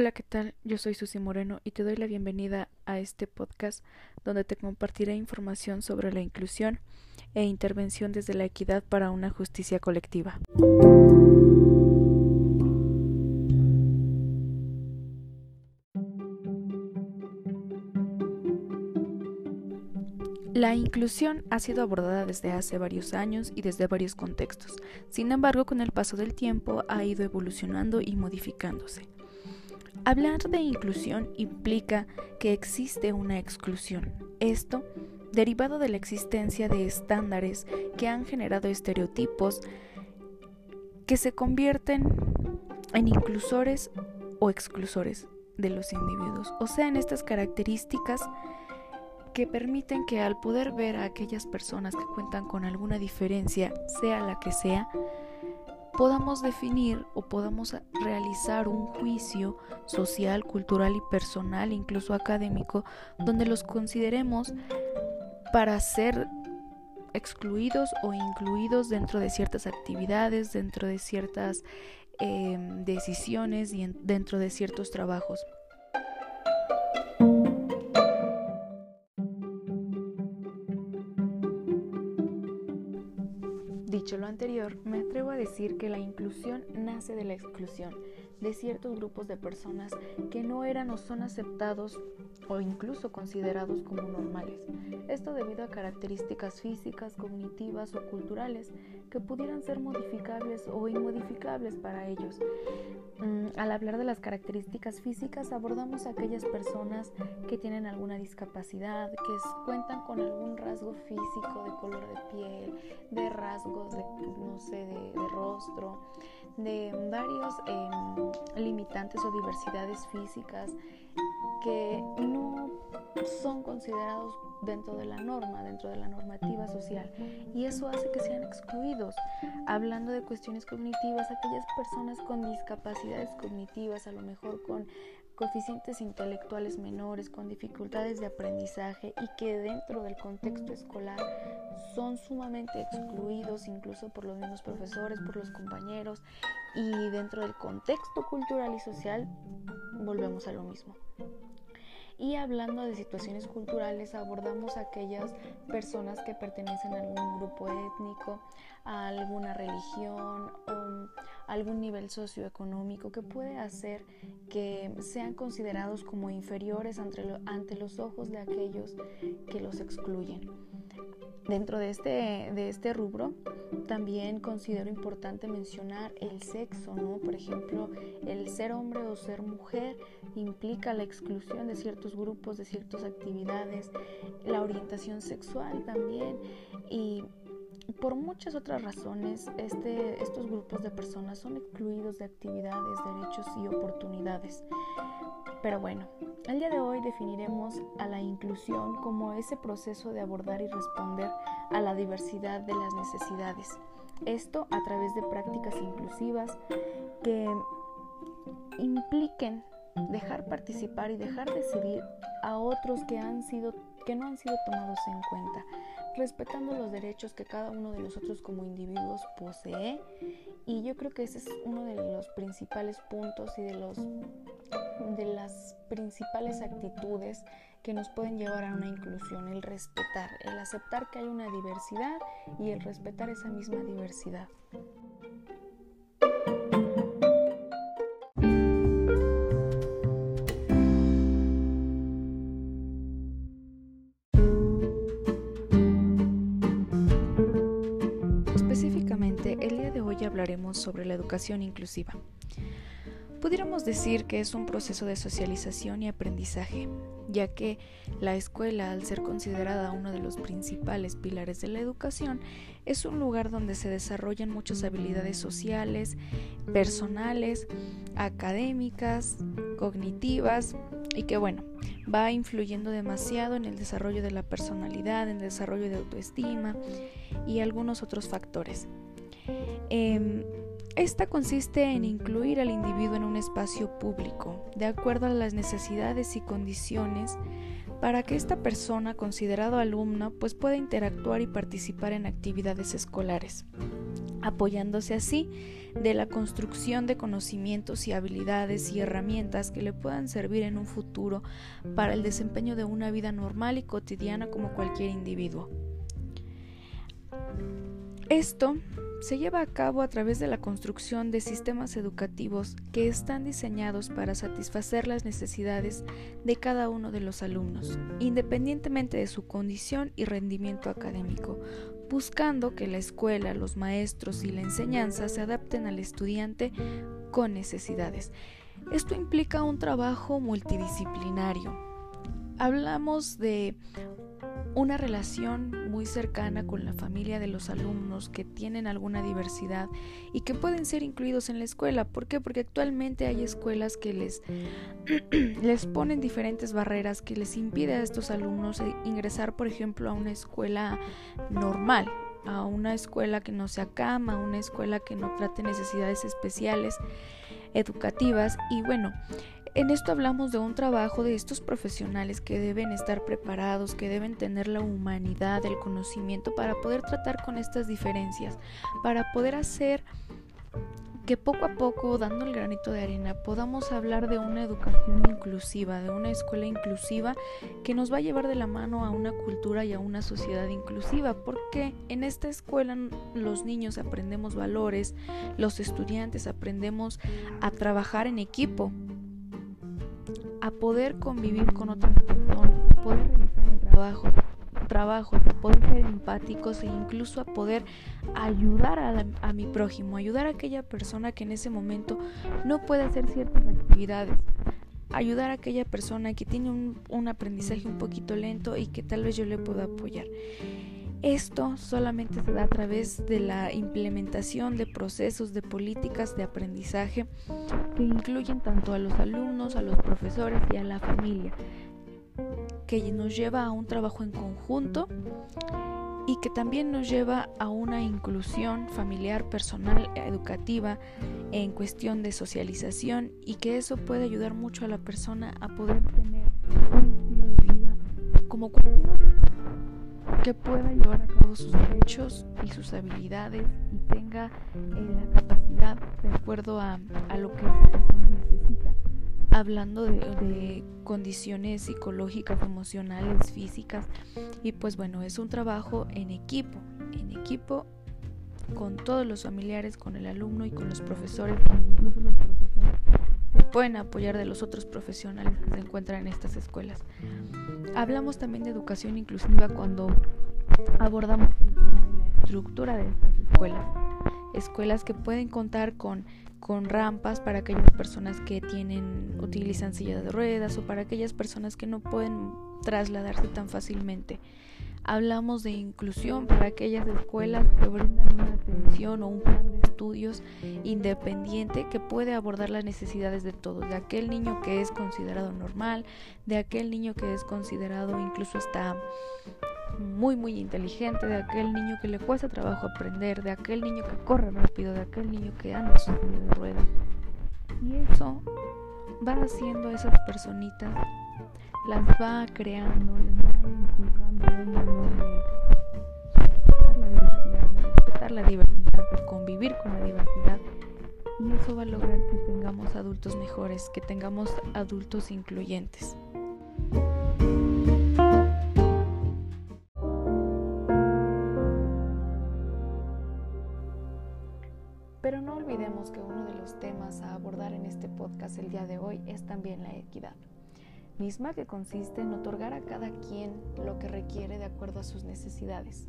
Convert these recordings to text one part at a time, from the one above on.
Hola, ¿qué tal? Yo soy Susi Moreno y te doy la bienvenida a este podcast donde te compartiré información sobre la inclusión e intervención desde la equidad para una justicia colectiva. La inclusión ha sido abordada desde hace varios años y desde varios contextos. Sin embargo, con el paso del tiempo ha ido evolucionando y modificándose. Hablar de inclusión implica que existe una exclusión. Esto derivado de la existencia de estándares que han generado estereotipos que se convierten en inclusores o exclusores de los individuos. O sea, en estas características que permiten que al poder ver a aquellas personas que cuentan con alguna diferencia, sea la que sea, podamos definir o podamos realizar un juicio social, cultural y personal, incluso académico, donde los consideremos para ser excluidos o incluidos dentro de ciertas actividades, dentro de ciertas em, decisiones y dentro de ciertos trabajos. Dicho lo anterior, me atrevo a decir que la inclusión nace de la exclusión de ciertos grupos de personas que no eran o son aceptados o incluso considerados como normales. Esto debido a características físicas, cognitivas o culturales que pudieran ser modificables o inmodificables para ellos. Mm, al hablar de las características físicas abordamos a aquellas personas que tienen alguna discapacidad, que cuentan con algún rasgo físico de color de piel, de rasgos de, no sé, de, rostro, de varios em, limitantes o diversidades físicas que no son considerados dentro de la norma, dentro de la normativa social. Y eso hace que sean excluidos. Hablando de cuestiones cognitivas, aquellas personas con discapacidades cognitivas, a lo mejor con coeficientes intelectuales menores, con dificultades de aprendizaje y que dentro del contexto escolar son sumamente excluidos incluso por los mismos profesores, por los compañeros y dentro del contexto cultural y social volvemos a lo mismo. Y hablando de situaciones culturales, abordamos aquellas personas que pertenecen a algún grupo étnico, a alguna religión o algún nivel socioeconómico que puede hacer que sean considerados como inferiores ante, los ojos de aquellos que los excluyen. Dentro de este, de este rubro también considero importante mencionar el sexo, ¿no? Por ejemplo, el ser hombre o ser mujer implica la exclusión de ciertos grupos, de ciertas actividades, la orientación sexual también y por muchas otras razones este, estos grupos de personas son excluidos de actividades, derechos y oportunidades. Pero bueno, el día de hoy definiremos a la inclusión como ese proceso de abordar y responder a la diversidad de las necesidades. Esto a través de prácticas inclusivas que impliquen dejar participar y dejar decidir a otros que han sido que no han sido tomados en cuenta, respetando los derechos que cada uno de nosotros como individuos posee y yo creo que ese es uno de los principales puntos y de los de las principales actitudes que nos pueden llevar a una inclusión, el respetar, el aceptar que hay una diversidad y el respetar esa misma diversidad. Sobre la educación inclusiva. Pudiéramos decir que es un proceso de socialización y aprendizaje, ya que la escuela, al ser considerada uno de los principales pilares de la educación, es un lugar donde se desarrollan muchas habilidades sociales, personales, académicas, cognitivas y que bueno, va influyendo demasiado en el desarrollo de la personalidad, en el desarrollo de autoestima y algunos otros factores. Em, Esta consiste en incluir al individuo en un espacio público, de acuerdo a las necesidades y condiciones, para que esta persona, considerado alumno, pues pueda interactuar y participar en actividades escolares, apoyándose así de la construcción de conocimientos y habilidades y herramientas que le puedan servir en un futuro para el desempeño de una vida normal y cotidiana como cualquier individuo. Esto se lleva a cabo a través de la construcción de sistemas educativos que están diseñados para satisfacer las necesidades de cada uno de los alumnos, independientemente de su condición y rendimiento académico, buscando que la escuela, los maestros y la enseñanza se adapten al estudiante con necesidades. Esto implica un trabajo multidisciplinario. Hablamos de una relación muy cercana con la familia de los alumnos que tienen alguna diversidad y que pueden ser incluidos en la escuela. ¿Por qué? Porque actualmente hay escuelas que les, les ponen diferentes barreras que les impide a estos alumnos ingresar, por ejemplo, a una escuela normal, a una escuela que no sea cama, a una escuela que no trate necesidades especiales educativas y bueno, en esto hablamos de un trabajo de estos profesionales que deben estar preparados, que deben tener la humanidad, el conocimiento para poder tratar con estas diferencias, para poder hacer que poco a poco, dando el granito de arena, podamos hablar de una educación inclusiva, de una escuela inclusiva que nos va a llevar de la mano a una cultura y a una sociedad inclusiva, porque en esta escuela los niños aprendemos valores, los estudiantes aprendemos a trabajar en equipo, a poder convivir con otras personas, poder realizar el trabajo, trabajo, a poder ser empáticos e incluso a poder ayudar a, a mi prójimo, ayudar a aquella persona que en ese momento no puede hacer ciertas actividades, ayudar a aquella persona que tiene un, un aprendizaje un poquito lento y que tal vez yo le pueda apoyar. Esto solamente se da a través de la implementación de procesos de políticas de aprendizaje que incluyen tanto a los alumnos, a los profesores y a la familia, que nos lleva a un trabajo en conjunto y que también nos lleva a una inclusión familiar, personal, educativa en cuestión de socialización y que eso puede ayudar mucho a la persona a poder tener un estilo de vida como cualquier otro que pueda llevar a cabo sus derechos y sus habilidades y tenga eh, la capacidad de acuerdo a, lo que esa persona necesita. Hablando de, condiciones psicológicas, emocionales, físicas. Y pues bueno, es un trabajo en equipo, en equipo con todos los familiares, con el alumno y con los profesores, incluso los profesores se pueden apoyar de los otros profesionales que se encuentran en estas escuelas. Hablamos también de educación inclusiva cuando abordamos el tema de la estructura de estas escuelas. Escuelas que pueden contar con, con rampas para aquellas personas que tienen, utilizan sillas de ruedas o para aquellas personas que no pueden trasladarse tan fácilmente. Hablamos de inclusión para aquellas escuelas que brindan una atención o un plan de estudios independiente que puede abordar las necesidades de todos, de aquel niño que es considerado normal, de aquel niño que es considerado incluso hasta muy muy inteligente, de aquel niño que le cuesta trabajo aprender, de aquel niño que corre rápido, de aquel niño que anda su de ruedas. Y eso va haciendo a esas personitas las va creando, les va inculcando un valor de respetar la diversidad, de convivir con la diversidad. Y eso va a lograr que tengamos adultos mejores, que tengamos adultos incluyentes. Pero no olvidemos que uno de los temas a abordar en este podcast el día de hoy es también la equidad misma que consiste en otorgar a cada quien lo que requiere de acuerdo a sus necesidades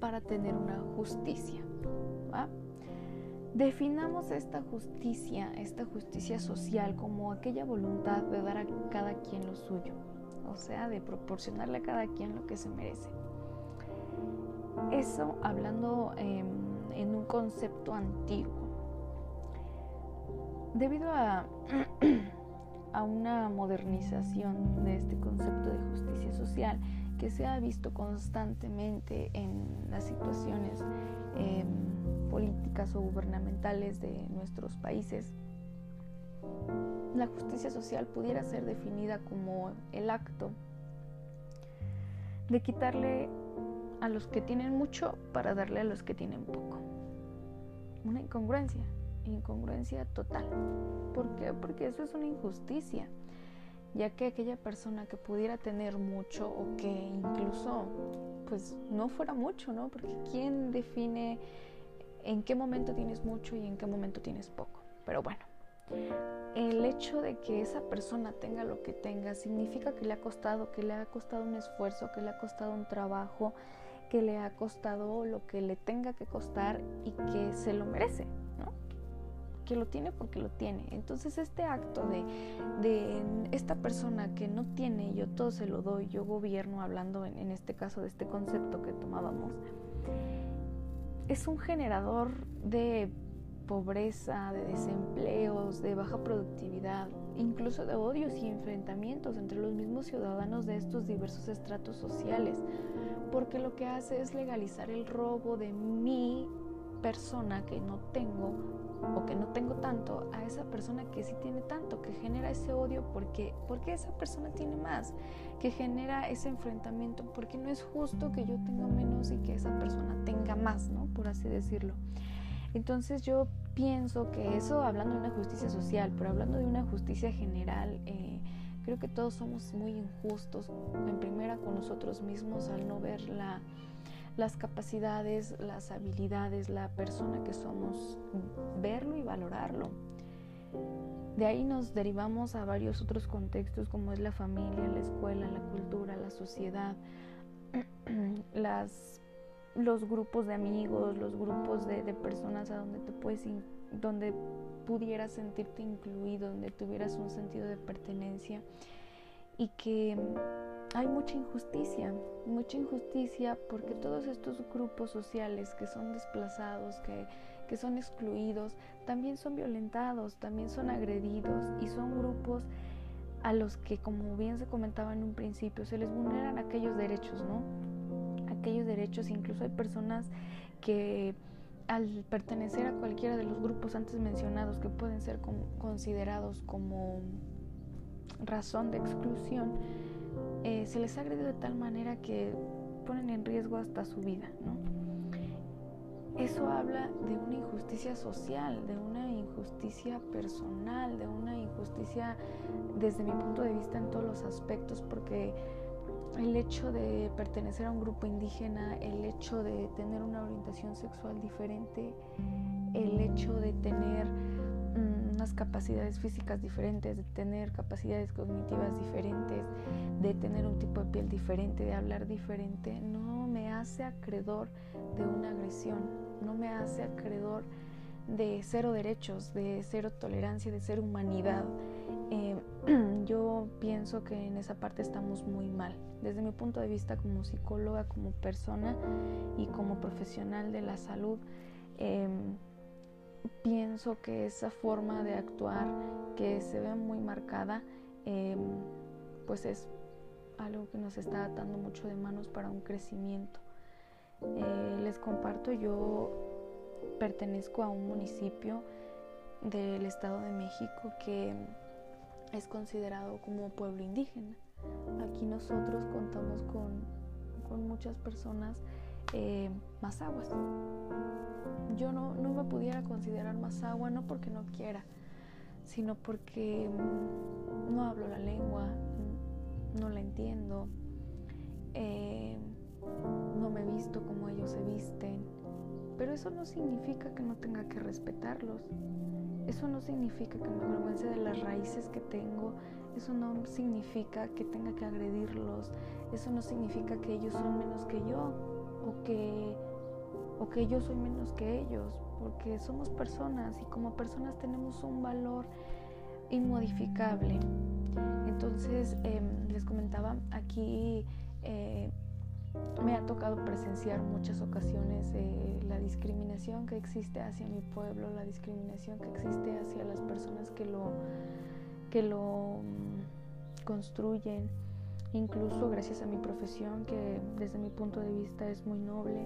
para tener una justicia. Definamos esta justicia, esta justicia social como aquella voluntad de dar a cada quien lo suyo, o sea, de proporcionarle a cada quien lo que se merece. Eso hablando en un concepto antiguo. Debido a a una modernización de este concepto de justicia social que se ha visto constantemente en las situaciones em, políticas o gubernamentales de nuestros países, la justicia social pudiera ser definida como el acto de quitarle a los que tienen mucho para darle a los que tienen poco. Una incongruencia, incongruencia total. ¿Por qué? Porque eso es una injusticia, ya que aquella persona que pudiera tener mucho o que incluso pues no fuera mucho, ¿no? Porque ¿quién define en qué momento tienes mucho y en qué momento tienes poco? Pero bueno, el hecho de que esa persona tenga lo que tenga significa que le ha costado, que le ha costado un esfuerzo, que le ha costado un trabajo, que le ha costado lo que le tenga que costar y que se lo merece. Que lo tiene porque lo tiene. Entonces este acto de, de esta persona que no tiene, yo todo se lo doy, yo gobierno, hablando en, en este caso de este concepto que tomábamos, es un generador de pobreza, de desempleos, de baja productividad, incluso de odios y enfrentamientos entre los mismos ciudadanos de estos diversos estratos sociales, porque lo que hace es legalizar el robo de mi persona que no tengo o que no tengo tanto a esa persona que sí tiene tanto, que genera ese odio porque, porque esa persona tiene más, que genera ese enfrentamiento porque no es justo que yo tenga menos y que esa persona tenga más, ¿no? Por así decirlo. Entonces yo pienso que eso, hablando de una justicia social, pero hablando de una justicia general, eh, creo que todos somos muy injustos, en primera con nosotros mismos, al no ver la, las capacidades, las habilidades, la persona que somos, verlo y valorarlo. De ahí nos derivamos a varios otros contextos como es la familia, la escuela, la cultura, la sociedad, las los grupos de amigos, los grupos de, personas a donde te puedes, donde pudieras sentirte incluido, donde tuvieras un sentido de pertenencia y que hay mucha injusticia, mucha injusticia porque todos estos grupos sociales que son desplazados, que, que son excluidos, también son violentados, también son agredidos y son grupos a los que, como bien se comentaba en un principio, se les vulneran aquellos derechos, ¿no? aquellos derechos, incluso hay personas que al pertenecer a cualquiera de los grupos antes mencionados que pueden ser considerados como razón de exclusión, eh, se les ha agredido de tal manera que ponen en riesgo hasta su vida, ¿no? Eso habla de una injusticia social, de una injusticia personal, de una injusticia desde mi punto de vista en todos los aspectos, porque el hecho de pertenecer a un grupo indígena, el hecho de tener una orientación sexual diferente, el hecho de tener capacidades físicas diferentes, de tener capacidades cognitivas diferentes, de tener un tipo de piel diferente, de hablar diferente, no me hace acreedor de una agresión, no me hace acreedor de cero derechos, de cero tolerancia, de cero humanidad. Eh, yo pienso que en esa parte estamos muy mal. Desde mi punto de vista como psicóloga, como persona y como profesional de la salud, em, pienso que esa forma de actuar que se ve muy marcada, em, pues es algo que nos está atando mucho de manos para un crecimiento. Eh, les comparto, yo pertenezco a un municipio del Estado de México que es considerado como pueblo indígena. Aquí nosotros contamos con, muchas personas eh, más aguas. Yo no, me pudiera considerar más agua, no porque no quiera, sino porque mm, no hablo la lengua, no la entiendo, eh, no me visto como ellos se visten, pero eso no significa que no tenga que respetarlos. Eso no significa que me avergüence de las raíces que tengo, eso no significa que tenga que agredirlos, eso no significa que ellos son menos que yo o que, o que yo soy menos que ellos, porque somos personas y como personas tenemos un valor inmodificable. Entonces, em, les comentaba, aquí eh, me ha tocado presenciar muchas ocasiones eh, la discriminación que existe hacia mi pueblo, la discriminación que existe hacia las personas que lo, que lo mm, construyen, incluso gracias a mi profesión que desde mi punto de vista es muy noble,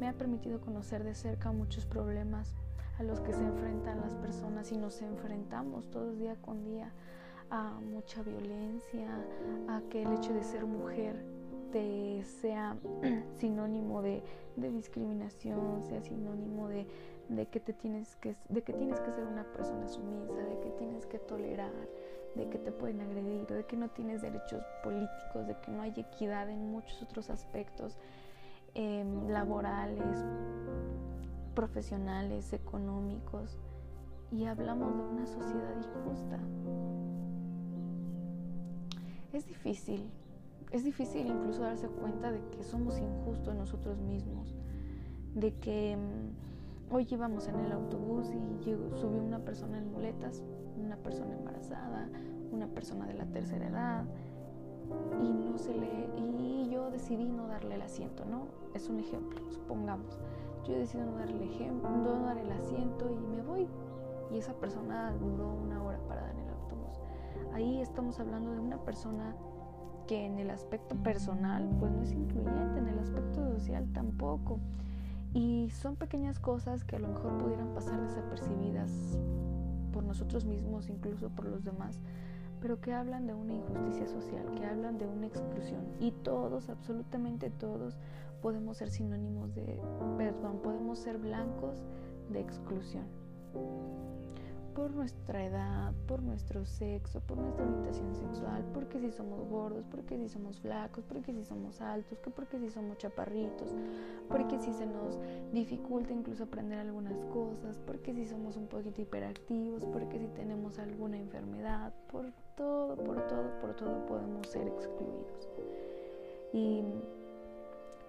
me ha permitido conocer de cerca muchos problemas a los que se enfrentan las personas y nos enfrentamos todos día con día a mucha violencia, a que el hecho de ser mujer te sea sinónimo de, discriminación, sea sinónimo de, que te tienes que, de que tienes que ser una persona sumisa, de que tienes que tolerar, de que te pueden agredir, de que no tienes derechos políticos, de que no hay equidad en muchos otros aspectos em, laborales, profesionales, económicos. Y hablamos de una sociedad injusta. Es difícil, es difícil incluso darse cuenta de que somos injustos nosotros mismos, de que mm, hoy íbamos en el autobús y subió una persona en muletas, una persona embarazada, una persona de la tercera edad y no se le y yo decidí no darle el asiento, ¿no? Es un ejemplo, supongamos. Yo decidí no darle el ejemplo, no dar el asiento y me voy. Y esa persona duró una hora parada en el autobús. Ahí estamos hablando de una persona que en el aspecto personal pues no es incluyente, en el aspecto social tampoco. Y son pequeñas cosas que a lo mejor pudieran pasar desapercibidas por nosotros mismos, incluso por los demás, pero que hablan de una injusticia social, que hablan de una exclusión. Y todos, absolutamente todos, podemos ser sinónimos de, perdón, podemos ser blancos de exclusión por nuestra edad, por nuestro sexo, por nuestra orientación sexual, porque si somos gordos, porque si somos flacos, porque si somos altos, que porque si somos chaparritos, porque si se nos dificulta incluso aprender algunas cosas, porque si somos un poquito hiperactivos, porque si tenemos alguna enfermedad, por todo, por todo, por todo podemos ser excluidos. Y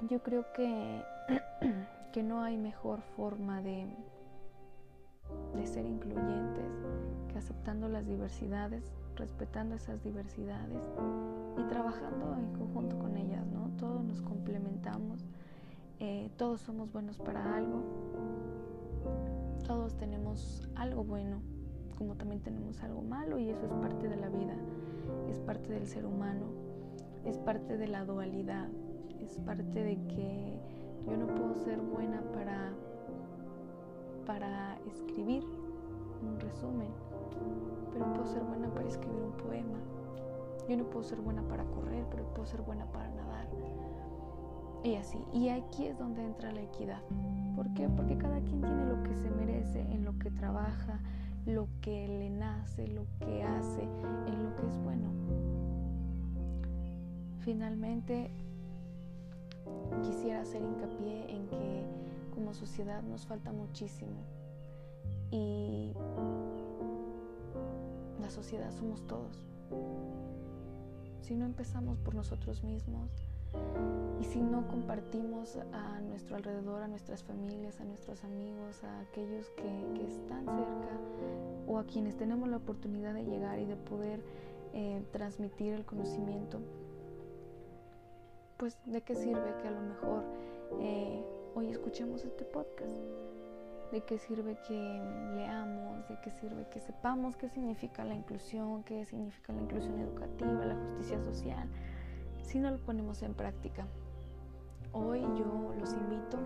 yo creo que, que no hay mejor forma de de ser incluyentes, que aceptando las diversidades, respetando esas diversidades y trabajando en conjunto con ellas, ¿no? Todos nos complementamos, eh, todos somos buenos para algo, todos tenemos algo bueno, como también tenemos algo malo y eso es parte de la vida, es parte del ser humano, es parte de la dualidad, es parte de que yo no puedo ser buena para para escribir un resumen, pero puedo ser buena para escribir un poema. Yo no puedo ser buena para correr, pero puedo ser buena para nadar. Y así. Y aquí es donde entra la equidad. ¿Por qué? Porque cada quien tiene lo que se merece, en lo que trabaja, lo que le nace, lo que hace, en lo que es bueno. Finalmente, quisiera hacer hincapié en que como sociedad nos falta muchísimo. Y la sociedad somos todos. Si no empezamos por nosotros mismos y si no compartimos a nuestro alrededor, a nuestras familias, a nuestros amigos, a aquellos que, están cerca o a quienes tenemos la oportunidad de llegar y de poder eh, transmitir el conocimiento, pues de qué sirve que a lo mejor eh, hoy escuchemos este podcast. ¿De qué sirve que leamos? ¿De qué sirve que sepamos qué significa la inclusión? ¿Qué significa la inclusión educativa, la justicia social? Si no lo ponemos en práctica. Hoy yo los invito,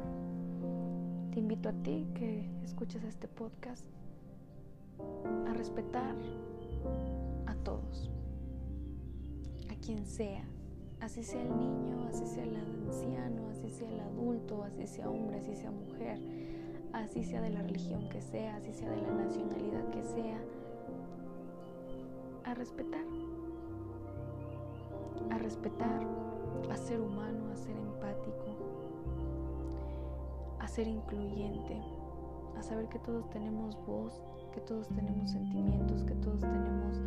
te invito a ti que escuches este podcast, a respetar a todos, a quien sea, así sea el niño, así sea el anciano, así sea el adulto, así sea hombre, así sea mujer, así sea de la religión que sea, así sea de la nacionalidad que sea, a respetar, a respetar, a ser humano, a ser empático, a ser incluyente, a saber que todos tenemos voz, que todos tenemos sentimientos, que todos tenemos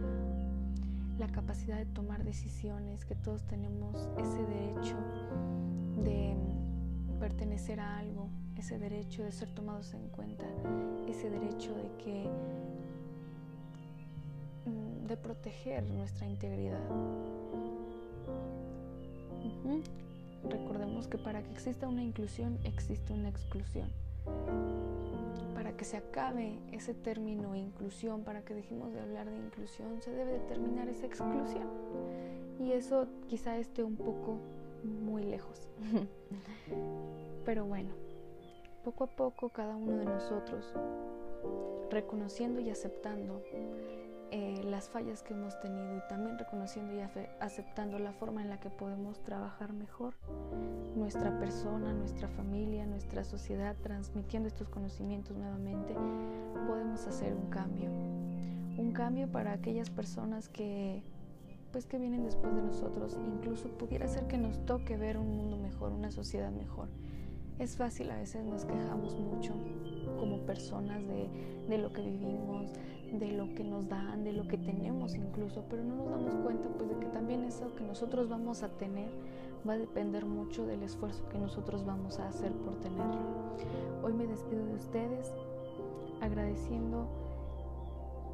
la capacidad de tomar decisiones, que todos tenemos ese derecho de pertenecer a algo, ese derecho de ser tomados en cuenta, ese derecho de que mm, de proteger nuestra integridad. Recordemos que para que exista una inclusión existe una exclusión que se acabe ese término inclusión, para que dejemos de hablar de inclusión, se debe determinar esa exclusión. Y eso quizá esté un poco muy lejos. Pero bueno, Poco a poco cada uno de nosotros, reconociendo y aceptando eh, las fallas que hemos tenido y también reconociendo y aceptando la forma en la que podemos trabajar mejor nuestra persona, nuestra familia, nuestra sociedad, transmitiendo estos conocimientos nuevamente, podemos hacer un cambio. Un cambio para aquellas personas que pues que vienen después de nosotros, incluso pudiera ser que nos toque ver un mundo mejor, una sociedad mejor. Es fácil, a veces nos quejamos mucho como personas de, de lo que vivimos, de lo que nos dan, de lo que tenemos incluso, pero no nos damos cuenta pues de que también eso que nosotros vamos a tener va a depender mucho del esfuerzo que nosotros vamos a hacer por tenerlo. Hoy me despido de ustedes agradeciendo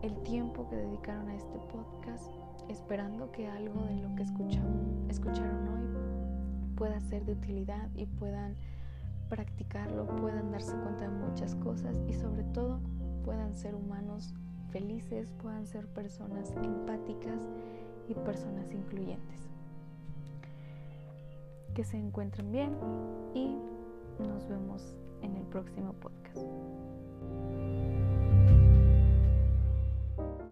el tiempo que dedicaron a este podcast, esperando que algo de lo que escucharon, hoy pueda ser de utilidad y puedan practicarlo, puedan darse cuenta de muchas cosas y sobre todo puedan ser humanos felices, puedan ser personas empáticas y personas incluyentes. Que se encuentren bien y nos vemos en el próximo podcast.